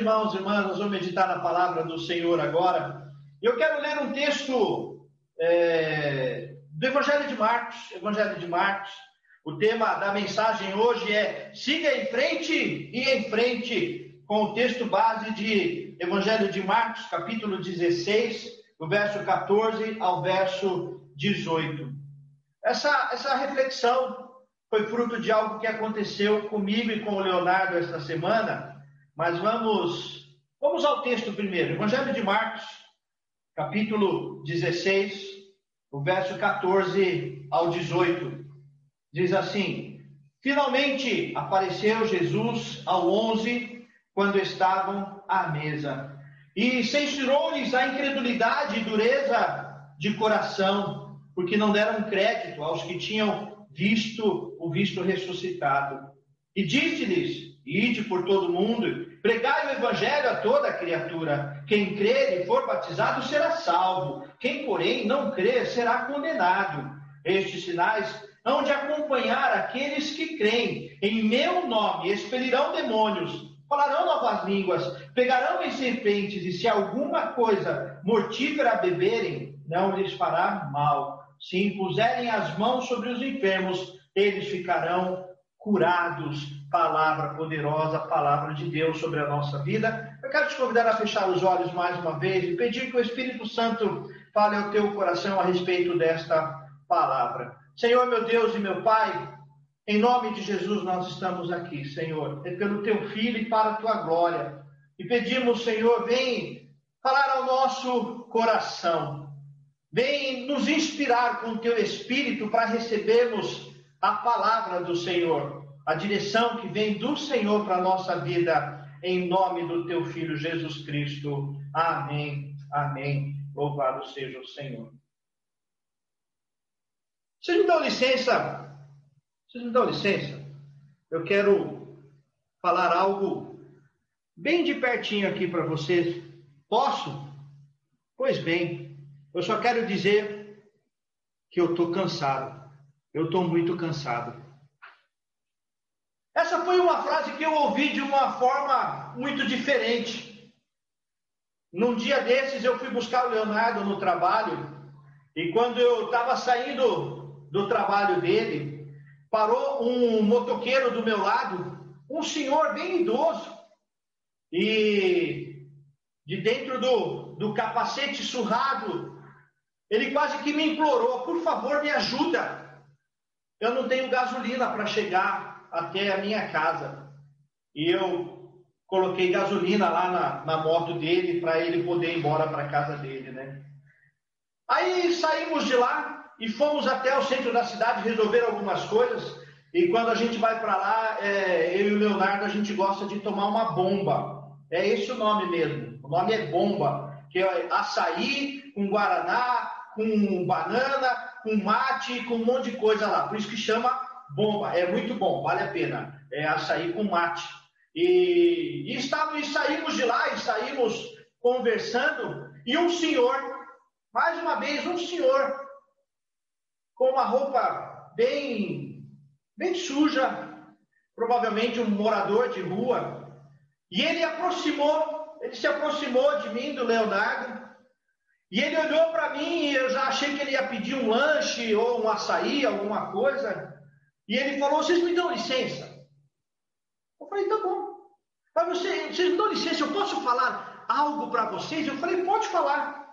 irmãos e irmãs, nós vamos meditar na palavra do Senhor agora. Eu quero ler um texto é, do Evangelho de Marcos. Evangelho de Marcos. O tema da mensagem hoje é Siga em frente e em frente, com o texto base de Evangelho de Marcos, capítulo 16, do verso 14 ao verso 18. Essa, essa reflexão foi fruto de algo que aconteceu comigo e com o Leonardo esta semana, mas vamos, vamos ao texto primeiro. Evangelho de Marcos, capítulo 16, o verso 14 ao 18. Diz assim: Finalmente apareceu Jesus ao onze, quando estavam à mesa, e censurou-lhes a incredulidade e dureza de coração, porque não deram crédito aos que tinham visto o visto ressuscitado. E disse-lhes: Ide por todo mundo, pregai o evangelho a toda criatura. Quem crer e for batizado será salvo. Quem, porém, não crer será condenado. Estes sinais hão de acompanhar aqueles que creem. Em meu nome expelirão demônios, falarão novas línguas, pegarão em serpentes, e se alguma coisa mortífera beberem, não lhes fará mal se impuserem as mãos sobre os enfermos, eles ficarão curados. Palavra poderosa, palavra de Deus sobre a nossa vida. Eu quero te convidar a fechar os olhos mais uma vez e pedir que o Espírito Santo fale ao teu coração a respeito desta palavra. Senhor, meu Deus e meu Pai, em nome de Jesus nós estamos aqui, Senhor. É pelo teu filho e para a tua glória. E pedimos, Senhor, vem falar ao nosso coração. Vem nos inspirar com o teu espírito para recebermos a palavra do Senhor, a direção que vem do Senhor para a nossa vida, em nome do teu filho Jesus Cristo. Amém. Amém. Louvado seja o Senhor. Vocês me dão licença? Vocês me dão licença? Eu quero falar algo bem de pertinho aqui para vocês. Posso? Pois bem. Eu só quero dizer que eu estou cansado. Eu estou muito cansado. Essa foi uma frase que eu ouvi de uma forma muito diferente. Num dia desses eu fui buscar o Leonardo no trabalho e quando eu estava saindo do trabalho dele, parou um motoqueiro do meu lado, um senhor bem idoso, e de dentro do, do capacete surrado ele quase que me implorou: por favor, me ajuda. Eu não tenho gasolina para chegar até a minha casa. E eu coloquei gasolina lá na, na moto dele para ele poder ir embora para casa dele, né? Aí saímos de lá e fomos até o centro da cidade resolver algumas coisas. E quando a gente vai para lá, é, eu e o Leonardo, a gente gosta de tomar uma bomba. É esse o nome mesmo. O nome é bomba, que é açaí com guaraná, com banana, com mate, com um monte de coisa lá. Por isso que chama bomba. É muito bom, vale a pena. É açaí com mate. E, e, e saímos de lá e saímos conversando. E um senhor, mais uma vez, um senhor, com uma roupa bem, bem suja, provavelmente um morador de rua. E ele aproximou, ele se aproximou de mim, do Leonardo, e ele olhou para mim e eu já achei que ele ia pedir um lanche ou um açaí, alguma coisa. E ele falou: Vocês me dão licença? Eu falei: Tá bom. Mas você, vocês me dão licença, eu posso falar algo para vocês? Eu falei: Pode falar.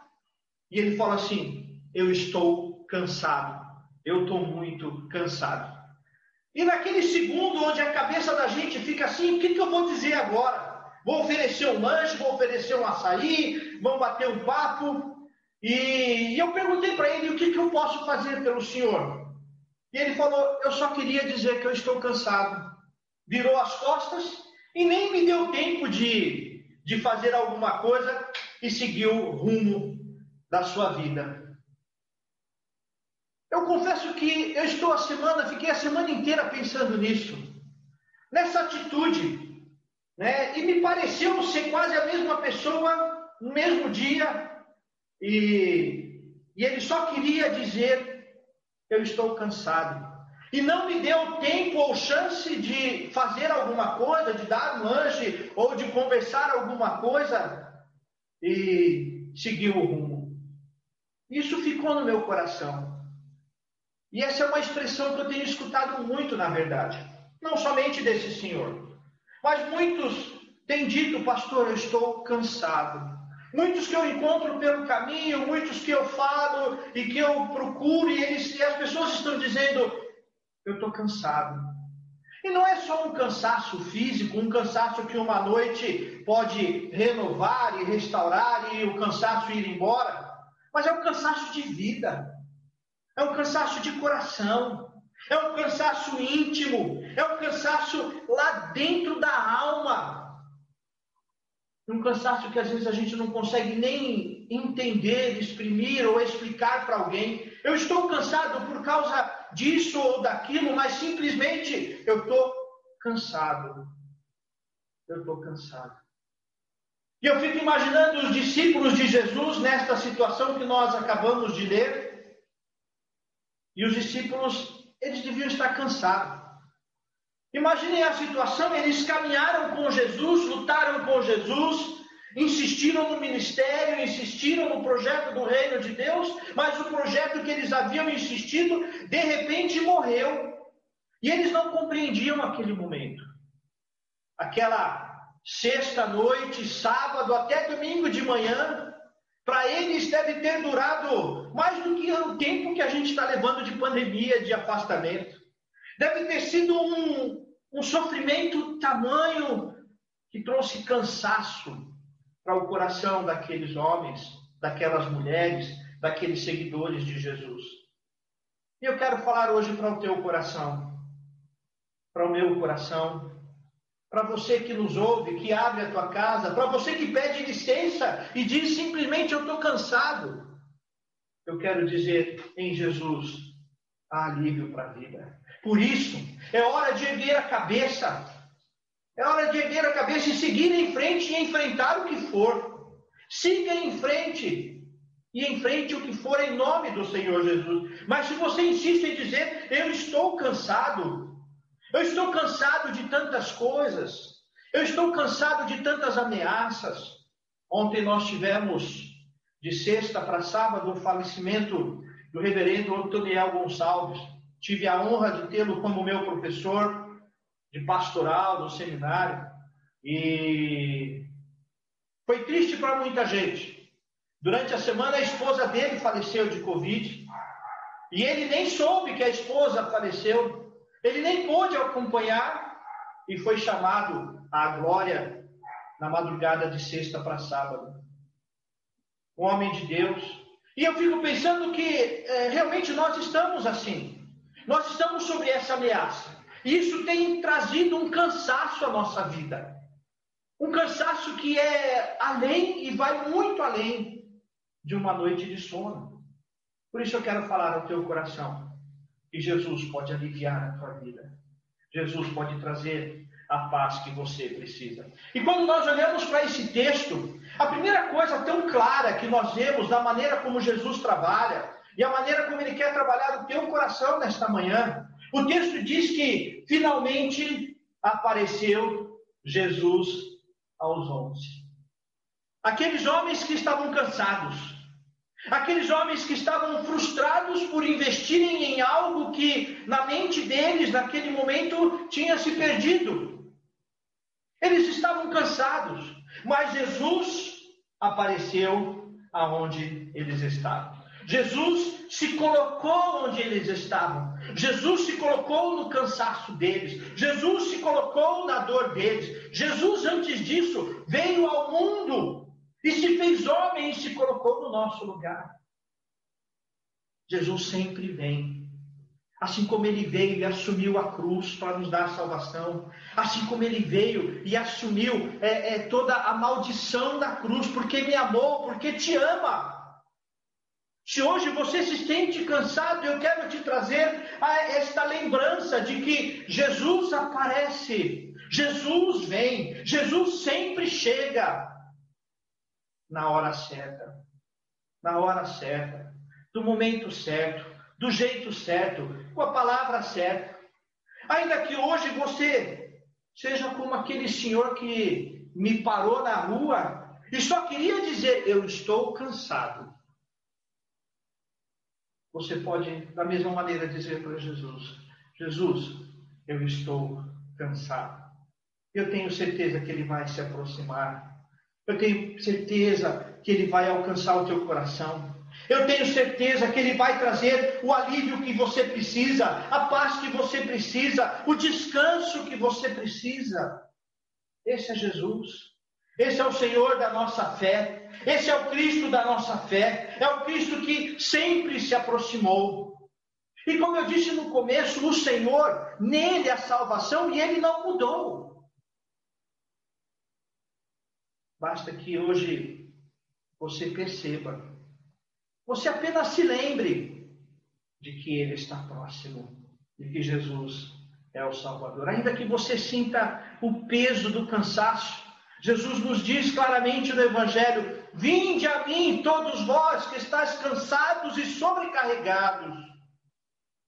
E ele falou assim: Eu estou cansado. Eu estou muito cansado. E naquele segundo onde a cabeça da gente fica assim: O que, que eu vou dizer agora? Vou oferecer um lanche, vou oferecer um açaí, vamos bater um papo. E, e eu perguntei para ele o que, que eu posso fazer pelo senhor. E ele falou: Eu só queria dizer que eu estou cansado. Virou as costas e nem me deu tempo de, de fazer alguma coisa e seguiu o rumo da sua vida. Eu confesso que eu estou a semana, fiquei a semana inteira pensando nisso, nessa atitude, né? E me pareceu ser quase a mesma pessoa no mesmo dia, e, e ele só queria dizer: Eu estou cansado. e não me deu tempo ou chance de fazer alguma coisa, de dar um lanche ou de conversar alguma coisa e seguir o rumo. Isso ficou no meu coração. E essa é uma expressão que eu tenho escutado muito, na verdade. Não somente desse senhor, mas muitos têm dito, pastor, eu estou cansado. Muitos que eu encontro pelo caminho, muitos que eu falo e que eu procuro, e, eles, e as pessoas estão dizendo: Eu estou cansado. E não é só um cansaço físico, um cansaço que uma noite pode renovar e restaurar e o cansaço ir embora, mas é um cansaço de vida, é um cansaço de coração, é um cansaço íntimo, é um cansaço lá dentro da alma um cansaço que às vezes a gente não consegue nem entender, exprimir ou explicar para alguém. Eu estou cansado por causa disso ou daquilo, mas simplesmente eu estou cansado. Eu estou cansado. E eu fico imaginando os discípulos de Jesus nesta situação que nós acabamos de ler. E os discípulos, eles deviam estar cansados. Imaginem a situação: eles caminharam com Jesus, lutaram com Jesus, insistiram no ministério, insistiram no projeto do reino de Deus, mas o projeto que eles haviam insistido, de repente morreu. E eles não compreendiam aquele momento. Aquela sexta-noite, sábado até domingo de manhã, para eles deve ter durado mais do que o tempo que a gente está levando de pandemia, de afastamento. Deve ter sido um, um sofrimento tamanho que trouxe cansaço para o coração daqueles homens, daquelas mulheres, daqueles seguidores de Jesus. E eu quero falar hoje para o teu coração, para o meu coração, para você que nos ouve, que abre a tua casa, para você que pede licença e diz simplesmente eu estou cansado. Eu quero dizer em Jesus há alívio para a vida. Por isso, é hora de erguer a cabeça. É hora de erguer a cabeça e seguir em frente e enfrentar o que for. Siga em frente e enfrente o que for em nome do Senhor Jesus. Mas se você insiste em dizer, eu estou cansado, eu estou cansado de tantas coisas, eu estou cansado de tantas ameaças. Ontem nós tivemos, de sexta para sábado, o falecimento do reverendo Antoniel Gonçalves. Tive a honra de tê-lo como meu professor de pastoral no seminário e foi triste para muita gente. Durante a semana a esposa dele faleceu de Covid e ele nem soube que a esposa faleceu. Ele nem pôde acompanhar e foi chamado à glória na madrugada de sexta para sábado. Um homem de Deus. E eu fico pensando que é, realmente nós estamos assim. Nós estamos sobre essa ameaça. E isso tem trazido um cansaço à nossa vida. Um cansaço que é além e vai muito além de uma noite de sono. Por isso eu quero falar ao teu coração que Jesus pode aliviar a tua vida. Jesus pode trazer a paz que você precisa. E quando nós olhamos para esse texto, a primeira coisa tão clara que nós vemos da maneira como Jesus trabalha, e a maneira como ele quer trabalhar o teu coração nesta manhã. O texto diz que finalmente apareceu Jesus aos onze. Aqueles homens que estavam cansados, aqueles homens que estavam frustrados por investirem em algo que na mente deles, naquele momento, tinha se perdido. Eles estavam cansados, mas Jesus apareceu aonde eles estavam. Jesus se colocou onde eles estavam. Jesus se colocou no cansaço deles. Jesus se colocou na dor deles. Jesus, antes disso, veio ao mundo e se fez homem e se colocou no nosso lugar. Jesus sempre vem. Assim como ele veio e assumiu a cruz para nos dar salvação, assim como ele veio e assumiu é, é, toda a maldição da cruz, porque me amou, porque te ama. Se hoje você se sente cansado, eu quero te trazer esta lembrança de que Jesus aparece, Jesus vem, Jesus sempre chega na hora certa, na hora certa, no momento certo, do jeito certo, com a palavra certa. Ainda que hoje você seja como aquele senhor que me parou na rua e só queria dizer: Eu estou cansado. Você pode, da mesma maneira, dizer para Jesus: Jesus, eu estou cansado. Eu tenho certeza que Ele vai se aproximar. Eu tenho certeza que Ele vai alcançar o teu coração. Eu tenho certeza que Ele vai trazer o alívio que você precisa, a paz que você precisa, o descanso que você precisa. Esse é Jesus. Esse é o Senhor da nossa fé. Esse é o Cristo da nossa fé. É o Cristo que sempre se aproximou. E como eu disse no começo, o Senhor, nele a salvação e ele não mudou. Basta que hoje você perceba, você apenas se lembre de que ele está próximo, de que Jesus é o Salvador. Ainda que você sinta o peso do cansaço, Jesus nos diz claramente no Evangelho: Vinde a mim, todos vós que estáis cansados e sobrecarregados,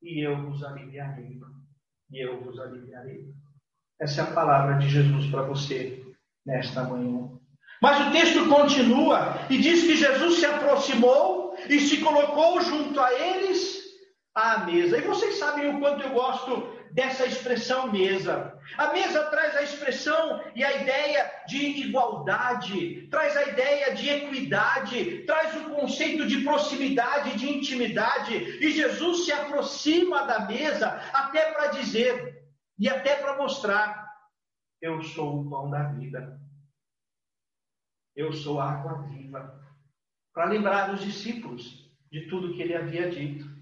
e eu vos aliviarei. E eu vos aliviarei. Essa é a palavra de Jesus para você nesta manhã. Mas o texto continua e diz que Jesus se aproximou e se colocou junto a eles à mesa. E vocês sabem o quanto eu gosto dessa expressão mesa. A mesa traz a expressão e a ideia de igualdade, traz a ideia de equidade, traz o conceito de proximidade, de intimidade. E Jesus se aproxima da mesa até para dizer e até para mostrar: Eu sou o pão da vida. Eu sou a água viva. Para lembrar os discípulos de tudo que ele havia dito.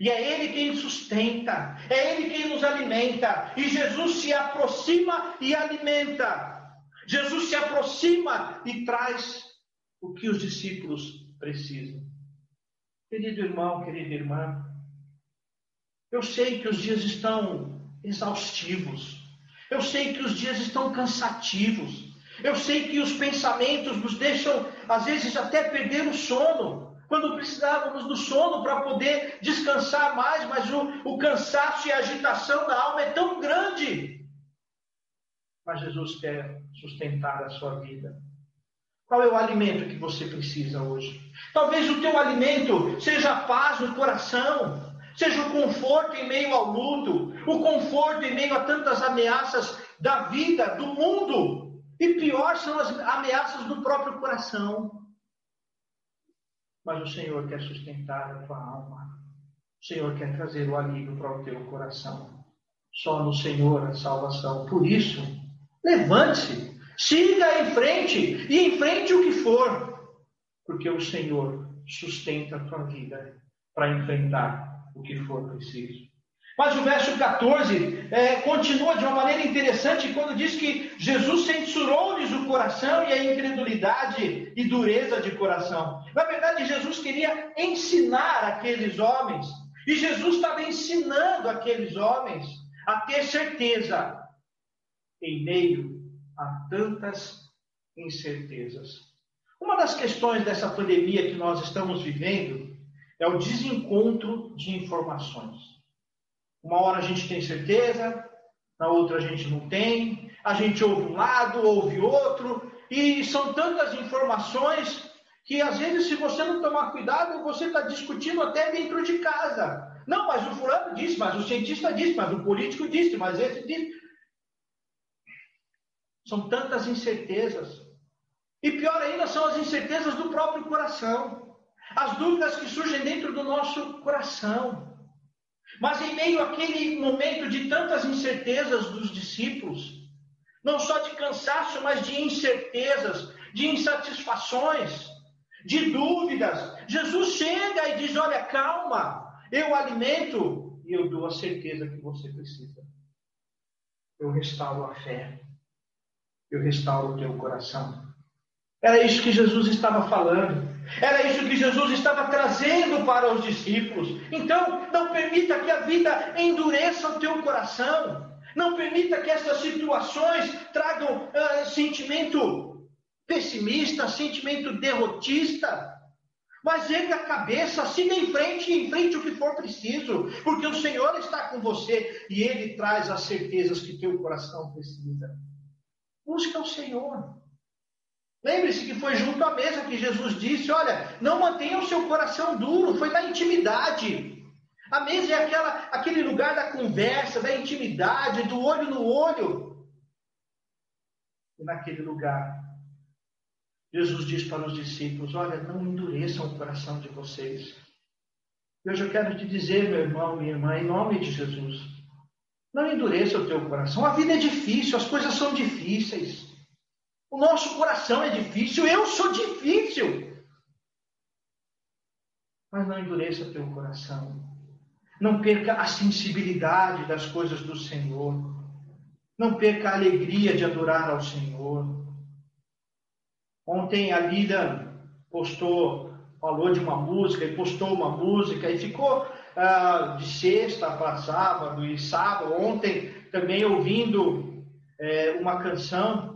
E é Ele quem sustenta, é Ele quem nos alimenta. E Jesus se aproxima e alimenta. Jesus se aproxima e traz o que os discípulos precisam. Querido irmão, querida irmã, eu sei que os dias estão exaustivos. Eu sei que os dias estão cansativos. Eu sei que os pensamentos nos deixam, às vezes, até perder o sono quando precisávamos do sono para poder descansar mais, mas o, o cansaço e a agitação da alma é tão grande. Mas Jesus quer sustentar a sua vida. Qual é o alimento que você precisa hoje? Talvez o teu alimento seja a paz no coração, seja o conforto em meio ao luto, o conforto em meio a tantas ameaças da vida, do mundo. E pior são as ameaças do próprio coração mas o Senhor quer sustentar a tua alma. O Senhor quer trazer o alívio para o teu coração. Só no Senhor a salvação. Por isso, levante-se, siga em frente e enfrente o que for, porque o Senhor sustenta a tua vida para enfrentar o que for preciso. Mas o verso 14 é, continua de uma maneira interessante quando diz que Jesus censurou-lhes o coração e a incredulidade e dureza de coração. Na verdade, Jesus queria ensinar aqueles homens, e Jesus estava ensinando aqueles homens a ter certeza em meio a tantas incertezas. Uma das questões dessa pandemia que nós estamos vivendo é o desencontro de informações. Uma hora a gente tem certeza, na outra a gente não tem, a gente ouve um lado, ouve outro, e são tantas informações que às vezes, se você não tomar cuidado, você está discutindo até dentro de casa. Não, mas o fulano disse, mas o cientista disse, mas o político disse, mas esse disse. São tantas incertezas. E pior ainda são as incertezas do próprio coração. As dúvidas que surgem dentro do nosso coração. Mas em meio àquele momento de tantas incertezas dos discípulos, não só de cansaço, mas de incertezas, de insatisfações, de dúvidas, Jesus chega e diz: Olha, calma, eu alimento e eu dou a certeza que você precisa. Eu restauro a fé, eu restauro o teu coração. Era isso que Jesus estava falando. Era isso que Jesus estava trazendo para os discípulos. Então, não permita que a vida endureça o teu coração. Não permita que essas situações tragam uh, sentimento pessimista, sentimento derrotista. Mas erga a cabeça, siga em frente e enfrente o que for preciso, porque o Senhor está com você e Ele traz as certezas que teu coração precisa. Busca o Senhor. Lembre-se que foi junto à mesa que Jesus disse: Olha, não mantenha o seu coração duro, foi na intimidade. A mesa é aquela, aquele lugar da conversa, da intimidade, do olho no olho. E naquele lugar, Jesus diz para os discípulos: Olha, não endureçam o coração de vocês. Hoje eu quero te dizer, meu irmão, minha irmã, em nome de Jesus, não endureça o teu coração. A vida é difícil, as coisas são difíceis. O nosso coração é difícil, eu sou difícil. Mas não endureça teu coração. Não perca a sensibilidade das coisas do Senhor. Não perca a alegria de adorar ao Senhor. Ontem a Lida postou, falou de uma música e postou uma música e ficou uh, de sexta para sábado e sábado, ontem também ouvindo é, uma canção.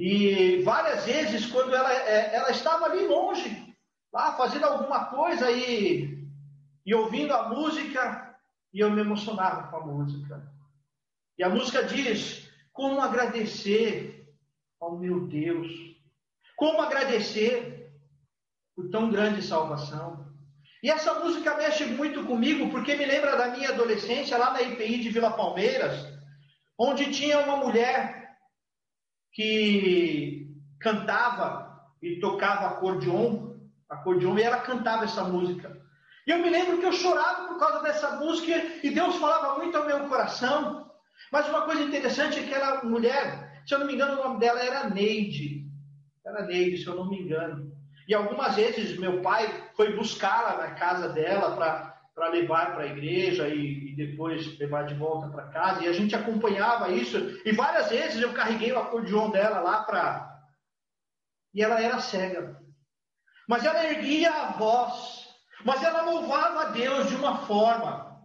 E várias vezes, quando ela, é, ela estava ali longe, lá fazendo alguma coisa e, e ouvindo a música, e eu me emocionava com a música. E a música diz: Como agradecer ao meu Deus como agradecer por tão grande salvação? E essa música mexe muito comigo porque me lembra da minha adolescência lá na IPI de Vila Palmeiras, onde tinha uma mulher que cantava e tocava acordeon, acordeon e ela cantava essa música. E eu me lembro que eu chorava por causa dessa música e Deus falava muito ao meu coração. Mas uma coisa interessante é que aquela mulher, se eu não me engano, o nome dela era Neide. Era Neide, se eu não me engano. E algumas vezes meu pai foi buscá-la na casa dela para levar para a igreja e, e, depois levar de volta para casa. E a gente acompanhava isso. E várias vezes eu carreguei o acordeon dela lá para. E ela era cega. Mas ela erguia a voz. Mas ela louvava a Deus de uma forma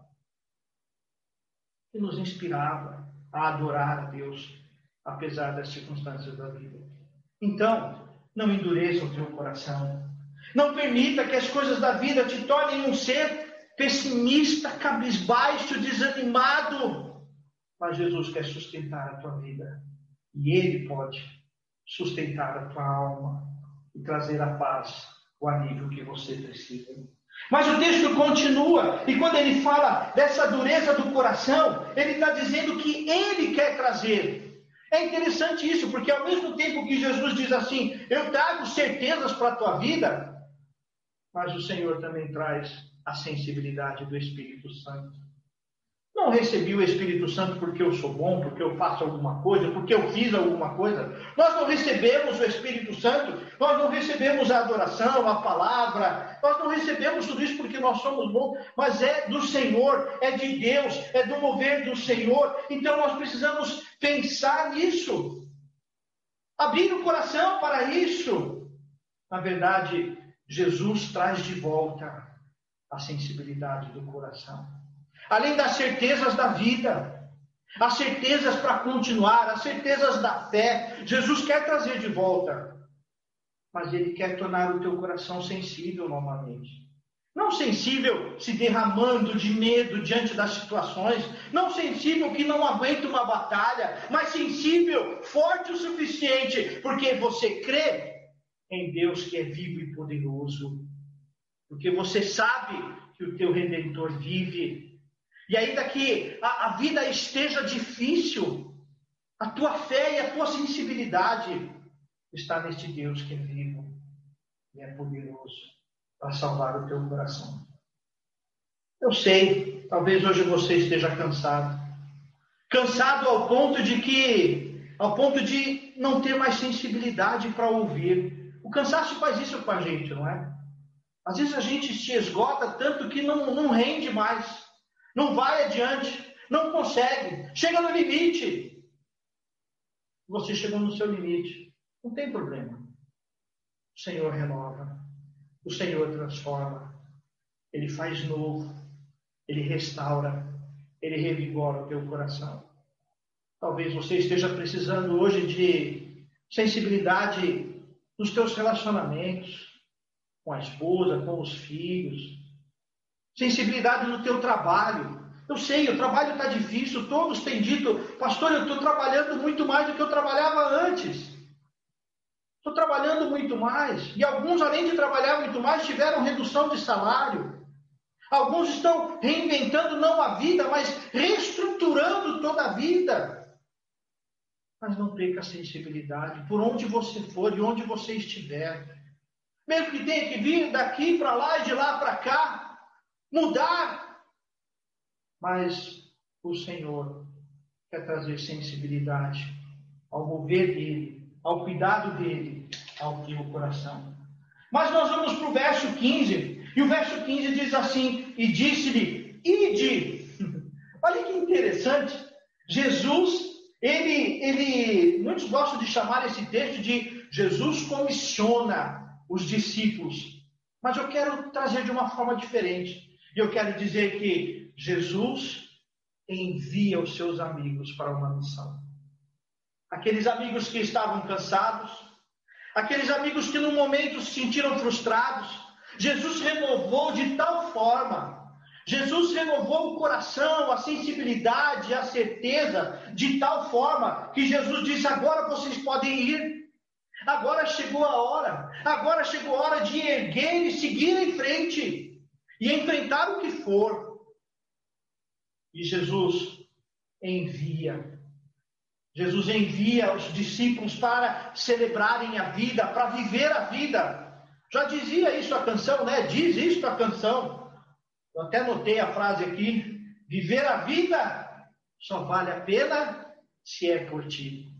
que nos inspirava a adorar a Deus, apesar das circunstâncias da vida. Então, não endureça o teu coração. Não permita que as coisas da vida te tornem um ser pessimista, cabisbaixo, desanimado. Mas Jesus quer sustentar a tua vida. E Ele pode sustentar a tua alma e trazer a paz, o alívio que você precisa. Mas o texto continua, e quando ele fala dessa dureza do coração, ele está dizendo que ele quer trazer é interessante isso, porque ao mesmo tempo que Jesus diz assim, eu trago certezas para a tua vida, mas o Senhor também traz a sensibilidade do Espírito Santo. Não recebi o Espírito Santo porque eu sou bom, porque eu faço alguma coisa, porque eu fiz alguma coisa. Nós não recebemos o Espírito Santo, nós não recebemos a adoração, a palavra, nós não recebemos tudo isso porque nós somos bons, mas é do Senhor, é de Deus, é do mover do Senhor. Então nós precisamos pensar nisso, abrir o coração para isso. Na verdade, Jesus traz de volta a sensibilidade do coração além das certezas da vida, as certezas para continuar, as certezas da fé. Jesus quer trazer de volta, mas Ele quer tornar o teu coração sensível novamente. Não sensível se derramando de medo diante das situações, não sensível que não aguenta uma batalha, mas sensível, forte o suficiente, porque você crê em Deus que é vivo e poderoso, porque você sabe que o teu redentor vive e ainda que a, a vida esteja difícil, a tua fé e a tua sensibilidade está neste Deus que é vivo e é poderoso para salvar o teu coração. Eu sei, talvez hoje você esteja cansado. Cansado ao ponto de que, ao ponto de não ter mais sensibilidade para ouvir. O cansaço faz isso com a gente, não é? Às vezes a gente se esgota tanto que não, não rende mais não vai adiante, não consegue, chega no limite. Você chegou no seu limite, não tem problema. O Senhor renova, o Senhor transforma, Ele faz novo, Ele restaura, Ele revigora o teu coração. Talvez você esteja precisando hoje de sensibilidade nos teus relacionamentos. Com a esposa, com os filhos. Sensibilidade no teu trabalho. Eu sei, o trabalho está difícil, todos têm dito, pastor, eu estou trabalhando muito mais do que eu trabalhava antes. Estou trabalhando muito mais. E alguns, além de trabalhar muito mais, tiveram redução de salário. Alguns estão reinventando não a vida, mas reestruturando toda a vida. Mas não perca a sensibilidade. Por onde você for, de onde você estiver. Mesmo que tenha que vir daqui para lá e de lá para cá, mudar. Mas o Senhor quer trazer sensibilidade ao mover dele, ao cuidado dele, ao teu coração. Mas nós vamos para o verso 15, e o verso 15 diz assim: E disse-lhe, ide. Olha que interessante, Jesus, ele, ele, muitos gostam de chamar esse texto de Jesus comissiona os discípulos. Mas eu quero trazer de uma forma diferente. Eu quero dizer que Jesus envia os seus amigos para uma missão. Aqueles amigos que estavam cansados, aqueles amigos que no momento se sentiram frustrados, Jesus renovou de tal forma, Jesus renovou o coração, a sensibilidade, a certeza, de tal forma que Jesus disse: agora vocês podem ir. Agora chegou a hora, agora chegou a hora de erguer e seguir em frente e enfrentar o que for. E Jesus envia. Jesus envia os discípulos para celebrarem a vida, para viver a vida. Já dizia isso a canção, né? Diz isso a canção. Eu até notei a frase aqui: viver a vida só vale a pena se é por ti.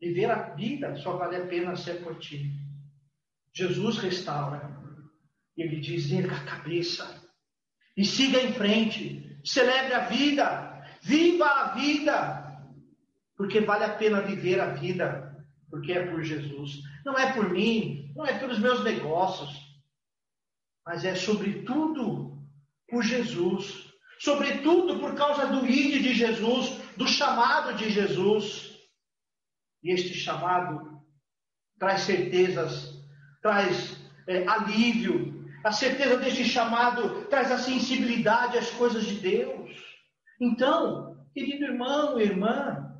Viver a vida só vale a pena se é por ti. Jesus restaura. Ele diz: erga a cabeça e siga em frente. Celebre a vida. Viva a vida. Porque vale a pena viver a vida. Porque é por Jesus. Não é por mim. Não é pelos meus negócios. Mas é sobretudo por Jesus. Sobretudo por causa do ide de Jesus, do chamado de Jesus. E este chamado traz certezas, traz é, alívio. A certeza deste chamado traz a sensibilidade às coisas de Deus. Então, querido irmão irmã,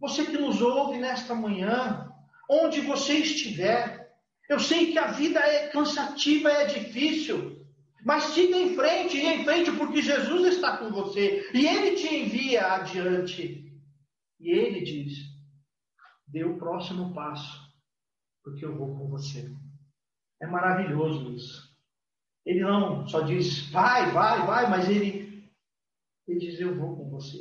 você que nos ouve nesta manhã, onde você estiver, eu sei que a vida é cansativa, é difícil, mas siga em frente, e em frente, porque Jesus está com você e Ele te envia adiante. E Ele diz: dê o próximo passo, porque eu vou com você. É maravilhoso isso. Ele não só diz vai, vai, vai, mas ele, ele diz eu vou com você.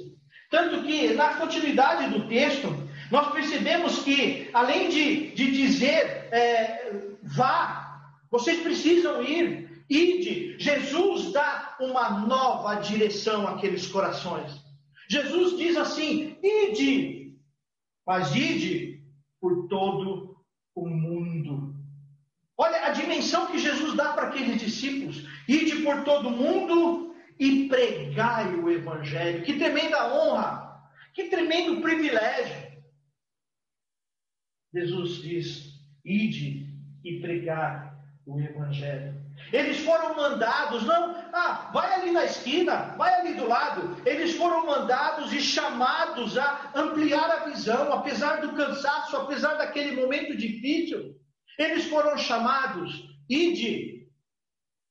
Tanto que na continuidade do texto, nós percebemos que, além de, de dizer é, vá, vocês precisam ir, Ide, Jesus dá uma nova direção àqueles corações. Jesus diz assim: ide, mas ide por todo o mundo. Olha a dimensão que Jesus dá para aqueles discípulos: ide por todo o mundo e pregai o Evangelho. Que tremenda honra, que tremendo privilégio. Jesus diz: ide e pregai o Evangelho. Eles foram mandados, não, ah, vai ali na esquina, vai ali do lado. Eles foram mandados e chamados a ampliar a visão, apesar do cansaço, apesar daquele momento difícil. Eles foram chamados, ide,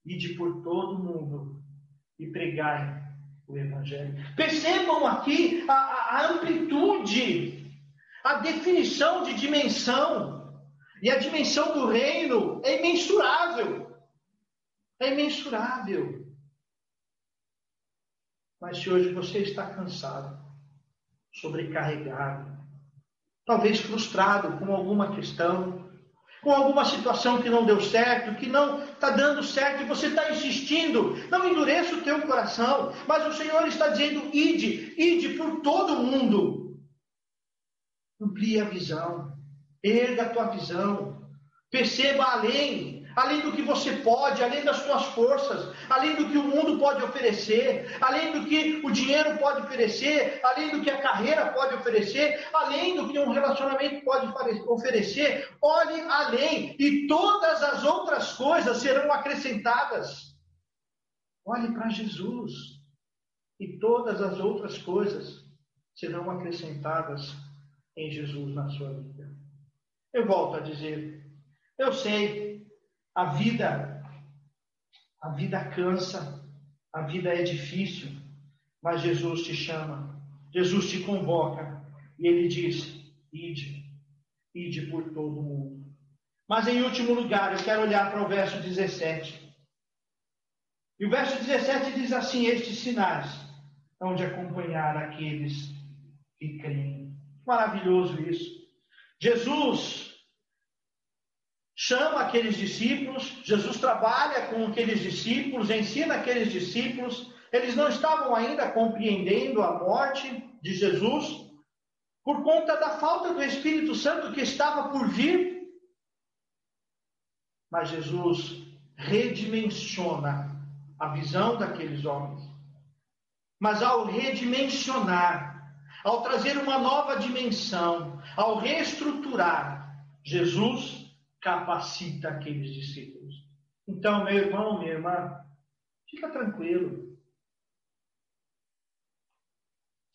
ide por todo mundo e pregai o Evangelho. Percebam aqui a, a amplitude, a definição de dimensão. E a dimensão do reino é imensurável. É imensurável. Mas se hoje você está cansado, sobrecarregado, talvez frustrado com alguma questão, com alguma situação que não deu certo, que não está dando certo e você está insistindo, não endureça o teu coração, mas o Senhor está dizendo: ide, ide por todo mundo. Amplie a visão, erga a tua visão, perceba além, além do que você pode, além das suas forças, além do que o mundo pode oferecer, além do que o dinheiro pode oferecer, além do que a carreira pode oferecer, além do que um relacionamento pode oferecer, olhe além e todas as outras coisas serão acrescentadas. Olhe para Jesus e todas as outras coisas serão acrescentadas em Jesus na sua vida. Eu volto a dizer, eu sei, a vida, a vida cansa, a vida é difícil, mas Jesus te chama, Jesus te convoca e ele diz: ide, ide por todo o mundo. Mas em último lugar, eu quero olhar para o verso 17. E o verso 17 diz assim: Estes sinais hão de acompanhar aqueles que creem. Maravilhoso isso. Jesus chama aqueles discípulos, Jesus trabalha com aqueles discípulos, ensina aqueles discípulos. Eles não estavam ainda compreendendo a morte de Jesus por conta da falta do Espírito Santo que estava por vir. Mas Jesus redimensiona a visão daqueles homens. Mas ao redimensionar, ao trazer uma nova dimensão, ao reestruturar, Jesus capacita aqueles discípulos. Então, meu irmão, minha irmã, fica tranquilo.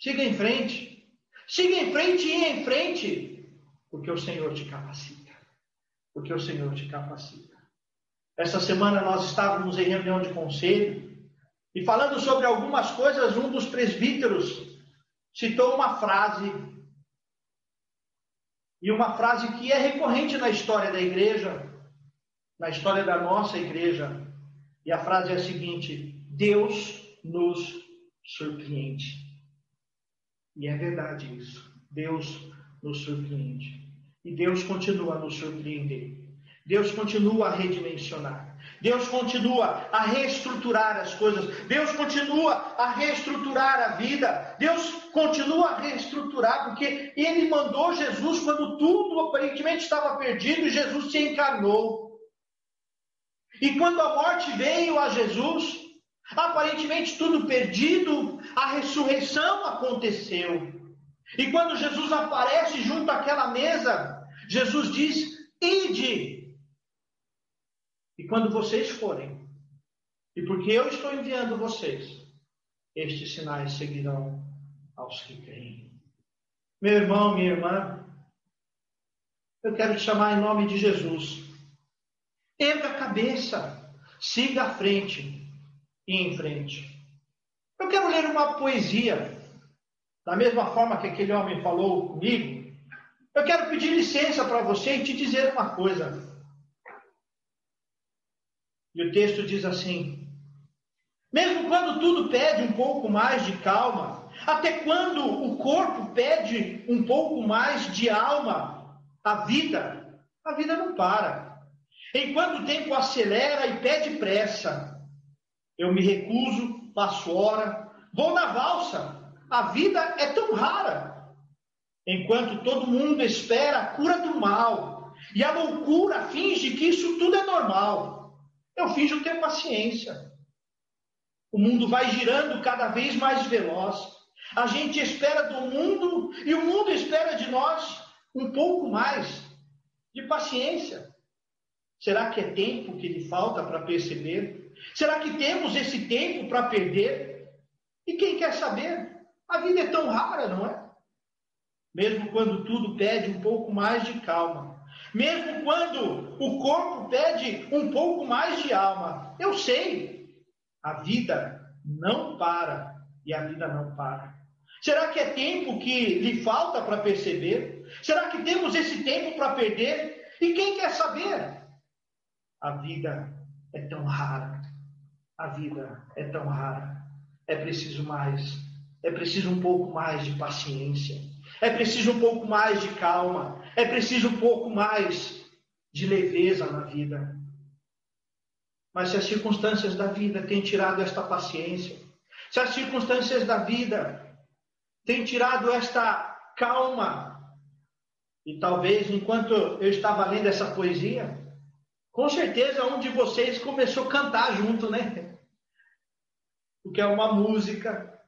Siga em frente. Siga em frente e em frente, porque o Senhor te capacita. Porque o Senhor te capacita. Essa semana nós estávamos em reunião de conselho e falando sobre algumas coisas, um dos presbíteros citou uma frase e uma frase que é recorrente na história da igreja, na história da nossa igreja. E a frase é a seguinte: Deus nos surpreende. E é verdade isso. Deus nos surpreende. E Deus continua a nos surpreender. Deus continua a redimensionar. Deus continua a reestruturar as coisas. Deus continua a reestruturar a vida. Deus continua a reestruturar, porque Ele mandou Jesus quando tudo aparentemente estava perdido e Jesus se encarnou. E quando a morte veio a Jesus, aparentemente tudo perdido, a ressurreição aconteceu. E quando Jesus aparece junto àquela mesa, Jesus diz: Ide e quando vocês forem, e porque eu estou enviando vocês, estes sinais seguirão aos que creem. Meu irmão, minha irmã, eu quero te chamar em nome de Jesus. Erga a cabeça, siga à frente e em frente. Eu quero ler uma poesia, da mesma forma que aquele homem falou comigo. Eu quero pedir licença para você e te dizer uma coisa. E o texto diz assim: mesmo quando tudo pede um pouco mais de calma, até quando o corpo pede um pouco mais de alma, a vida, a vida não para. Enquanto o tempo acelera e pede pressa, eu me recuso, passo hora, vou na valsa. A vida é tão rara. Enquanto todo mundo espera a cura do mal e a loucura finge que isso tudo é normal. Eu finjo ter paciência. O mundo vai girando cada vez mais veloz. A gente espera do mundo e o mundo espera de nós um pouco mais de paciência. Será que é tempo que lhe falta para perceber? Será que temos esse tempo para perder? E quem quer saber? A vida é tão rara, não é? Mesmo quando tudo pede um pouco mais de calma, mesmo quando o corpo pede um pouco mais de alma. Eu sei, a vida não para e a vida não para. Será que é tempo que lhe falta para perceber? Será que temos esse tempo para perder? E quem quer saber? A vida é tão rara. A vida é tão rara. É preciso mais. É preciso um pouco mais de paciência. É preciso um pouco mais de calma. É preciso um pouco mais de leveza na vida. Mas se as circunstâncias da vida têm tirado esta paciência, se as circunstâncias da vida têm tirado esta calma, e talvez enquanto eu estava lendo essa poesia, Com certeza um de vocês começou a cantar junto, né? Porque é uma música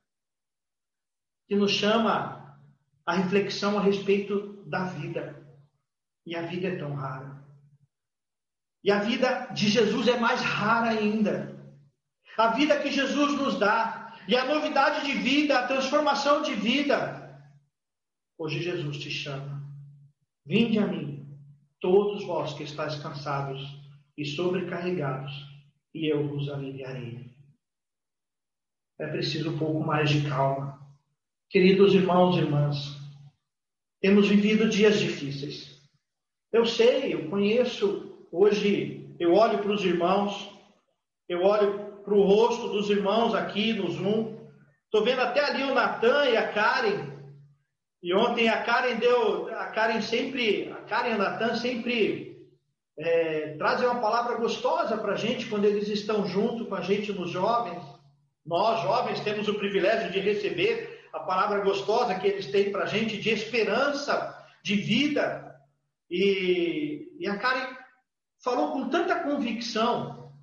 que nos chama a reflexão a respeito da vida. E a vida é tão rara. E a vida de Jesus é mais rara ainda. A vida que Jesus nos dá, e a novidade de vida, a transformação de vida. Hoje Jesus te chama. Vinde a mim, todos vós que estáis cansados e sobrecarregados, e eu vos aliviarei. É preciso um pouco mais de calma. Queridos irmãos e irmãs, temos vivido dias difíceis. Eu sei, eu conheço, hoje eu olho para os irmãos, eu olho para o rosto dos irmãos aqui no Zoom. Estou vendo até ali o Natan e a Karen. E ontem a Karen deu, a Karen sempre, a Karen e o Natan sempre é, trazem uma palavra gostosa para a gente quando eles estão junto com a gente nos jovens. Nós, jovens, temos o privilégio de receber a palavra gostosa que eles têm para a gente de esperança, de vida, e, e a Karen falou com tanta convicção.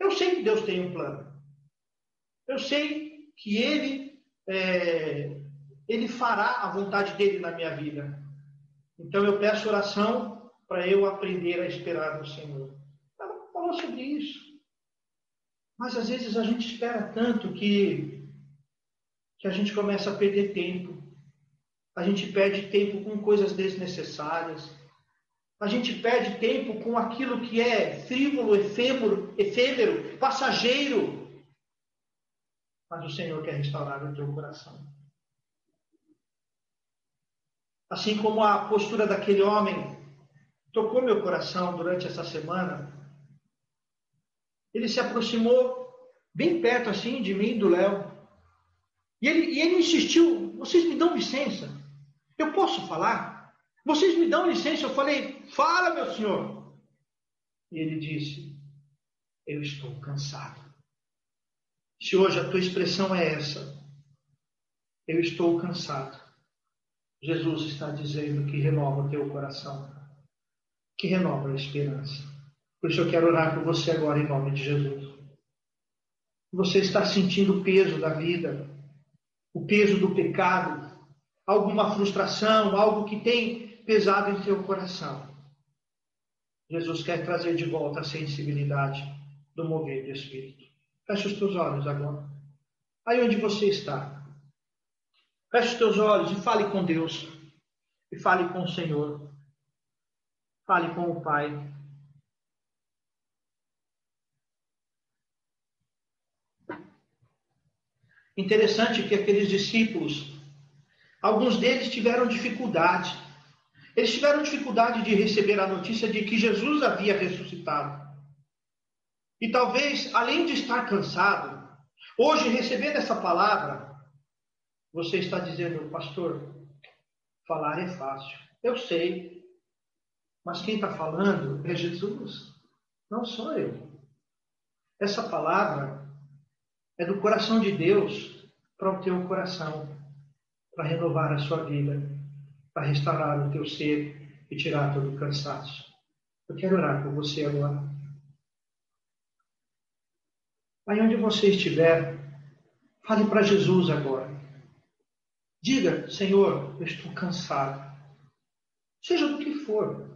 Eu sei que Deus tem um plano. Eu sei que Ele, é, Ele fará a vontade dele na minha vida. Então eu peço oração para eu aprender a esperar no Senhor. Ela falou sobre isso. Mas às vezes a gente espera tanto que, que a gente começa a perder tempo. A gente perde tempo com coisas desnecessárias. A gente perde tempo com aquilo que é frívolo, efêmero, efêmero, passageiro. Mas o Senhor quer restaurar o teu coração. Assim como a postura daquele homem tocou meu coração durante essa semana, ele se aproximou bem perto assim de mim, do Léo. E ele, e ele insistiu: vocês me dão licença? Eu posso falar? Vocês me dão licença? Eu falei, fala, meu senhor. E ele disse, eu estou cansado. Se hoje a tua expressão é essa, eu estou cansado. Jesus está dizendo que renova o teu coração, que renova a esperança. Por isso eu quero orar por você agora em nome de Jesus. Você está sentindo o peso da vida, o peso do pecado, alguma frustração, algo que tem pesado em teu coração. Jesus quer trazer de volta a sensibilidade do mover do Espírito. Feche os teus olhos agora. Aí onde você está. Feche os teus olhos e fale com Deus. E fale com o Senhor. Fale com o Pai. Interessante que aqueles discípulos, alguns deles tiveram dificuldade eles tiveram dificuldade de receber a notícia de que Jesus havia ressuscitado. E talvez, além de estar cansado, hoje recebendo essa palavra, você está dizendo, pastor, falar é fácil. Eu sei, mas quem está falando é Jesus, não sou eu. Essa palavra é do coração de Deus para o teu coração, para renovar a sua vida para restaurar o teu ser e tirar todo o cansaço. Eu quero orar por você agora. Aí onde você estiver, fale para Jesus agora. Diga, Senhor, eu estou cansado. Seja do que for.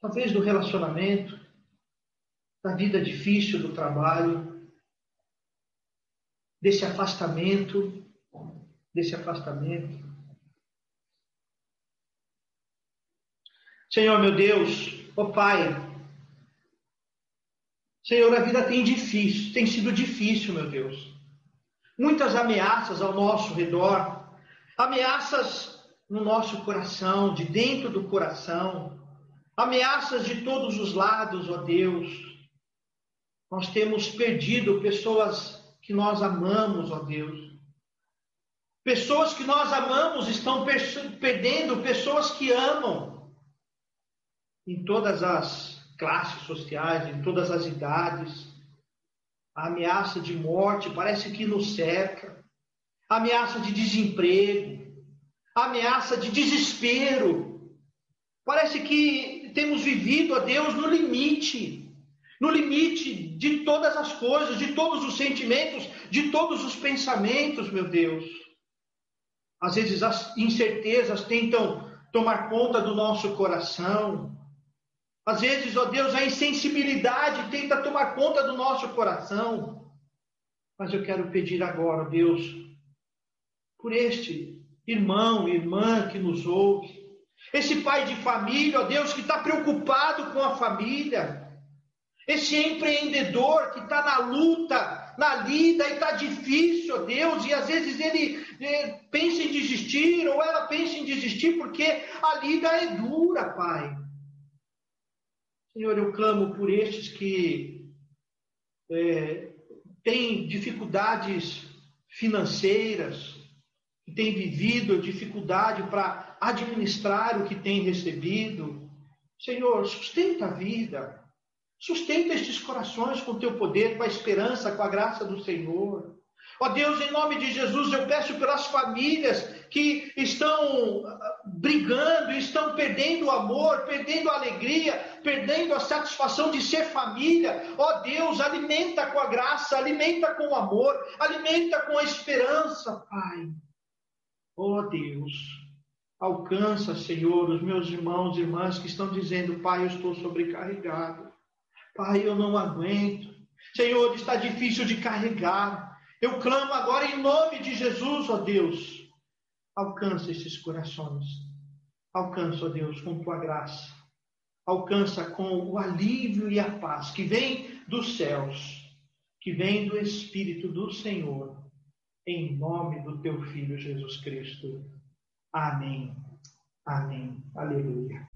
Talvez do relacionamento, da vida difícil do trabalho, desse afastamento, desse afastamento. Senhor meu Deus, ó oh Pai, Senhor, a vida tem difícil, tem sido difícil, meu Deus. Muitas ameaças ao nosso redor, ameaças no nosso coração, de dentro do coração, ameaças de todos os lados, ó Deus. Nós temos perdido pessoas que nós amamos, ó Deus. Pessoas que nós amamos estão perdendo pessoas que amam em todas as classes sociais, em todas as idades. A ameaça de morte parece que nos cerca. A ameaça de desemprego. A ameaça de desespero. Parece que temos vivido, ó Deus, no limite, no limite de todas as coisas, de todos os sentimentos, de todos os pensamentos, meu Deus. Às vezes as incertezas tentam tomar conta do nosso coração. Às vezes, ó Deus, a insensibilidade tenta tomar conta do nosso coração. Mas eu quero pedir agora, Deus, por este irmão, irmã que nos ouve, esse pai de família, ó Deus, que está preocupado com a família, esse empreendedor que está na luta, na lida e está difícil, ó Deus, e às vezes ele é, pensa em desistir ou ela pensa em desistir porque a lida é dura, Pai. Senhor, eu clamo por estes que é, têm dificuldades financeiras, que têm vivido dificuldade para administrar o que têm recebido. Senhor, sustenta a vida, sustenta estes corações com teu poder, com a esperança, com a graça do Senhor. Ó Deus, em nome de Jesus, eu peço pelas famílias que estão ah, brigando, estão perdendo o amor, perdendo a alegria, perdendo a satisfação de ser família. Ó Deus, alimenta com a graça, alimenta com o amor, alimenta com a esperança, Pai. Ó Deus, alcança, Senhor, os meus irmãos e irmãs que estão dizendo, Pai, eu estou sobrecarregado. Pai, eu não aguento. Senhor, está difícil de carregar. Eu clamo agora em nome de Jesus, ó Deus. Alcança esses corações. Alcança, ó Deus, com tua graça. Alcança com o alívio e a paz que vem dos céus, que vem do Espírito do Senhor, em nome do teu Filho Jesus Cristo. Amém. Amém. Aleluia.